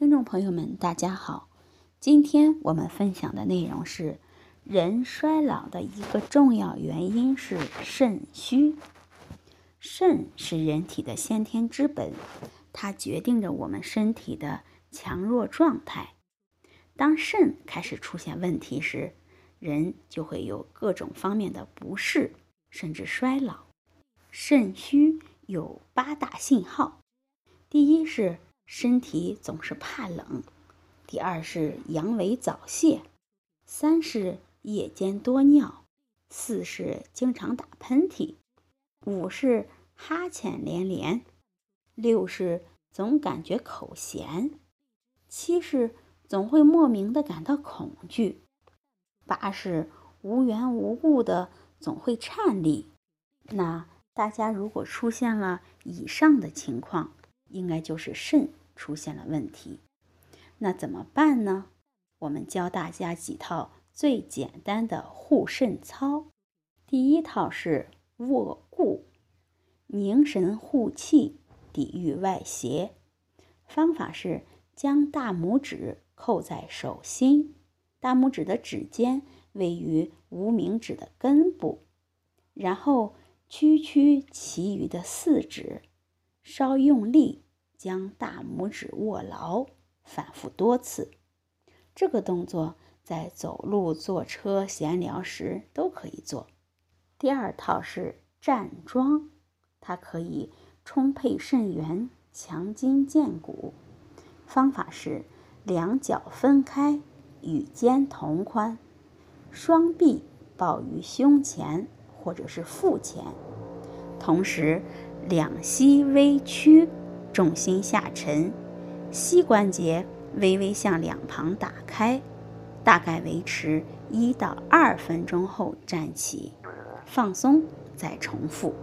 听众朋友们，大家好。今天我们分享的内容是：人衰老的一个重要原因是肾虚。肾是人体的先天之本，它决定着我们身体的强弱状态。当肾开始出现问题时，人就会有各种方面的不适，甚至衰老。肾虚有八大信号：第一是身体总是怕冷；第二是阳痿早泄；三是夜间多尿；四是经常打喷嚏；五是哈欠连连；六是总感觉口咸；七是总会莫名的感到恐惧；八是无缘无故的总会颤栗。那大家如果出现了以上的情况，应该就是肾出现了问题。那怎么办呢？我们教大家几套最简单的护肾操。第一套是卧固，凝神护气，抵御外邪。方法是将大拇指扣在手心，大拇指的指尖位于无名指的根部，然后。屈曲其余的四指，稍用力将大拇指握牢，反复多次。这个动作在走路、坐车、闲聊时都可以做。第二套是站桩，它可以充沛肾元、强筋健骨。方法是两脚分开，与肩同宽，双臂抱于胸前。或者是腹前，同时两膝微屈，重心下沉，膝关节微微向两旁打开，大概维持一到二分钟后站起，放松再重复。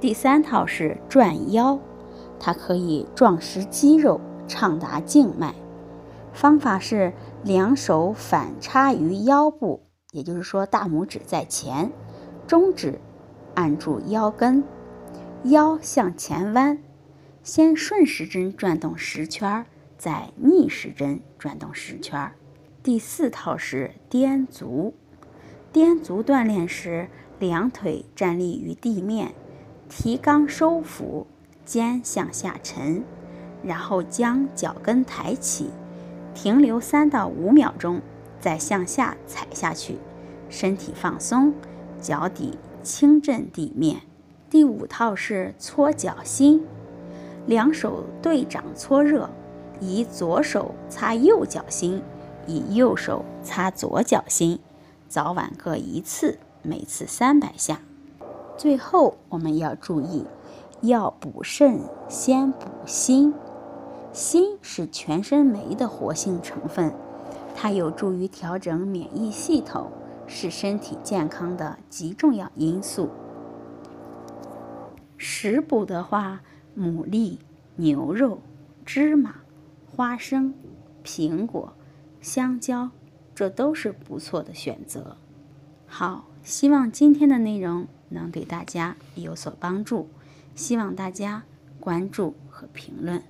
第三套是转腰，它可以壮实肌肉，畅达静脉。方法是两手反插于腰部，也就是说大拇指在前。中指按住腰根，腰向前弯，先顺时针转动十圈，再逆时针转动十圈。第四套是颠足，颠足锻炼时，两腿站立于地面，提肛收腹，肩向下沉，然后将脚跟抬起，停留三到五秒钟，再向下踩下去，身体放松。脚底轻震地面。第五套是搓脚心，两手对掌搓热，以左手擦右脚心，以右手擦左脚心，早晚各一次，每次三百下。最后我们要注意，要补肾先补心。心是全身酶的活性成分，它有助于调整免疫系统。是身体健康的极重要因素。食补的话，牡蛎、牛肉、芝麻、花生、苹果、香蕉，这都是不错的选择。好，希望今天的内容能给大家有所帮助，希望大家关注和评论。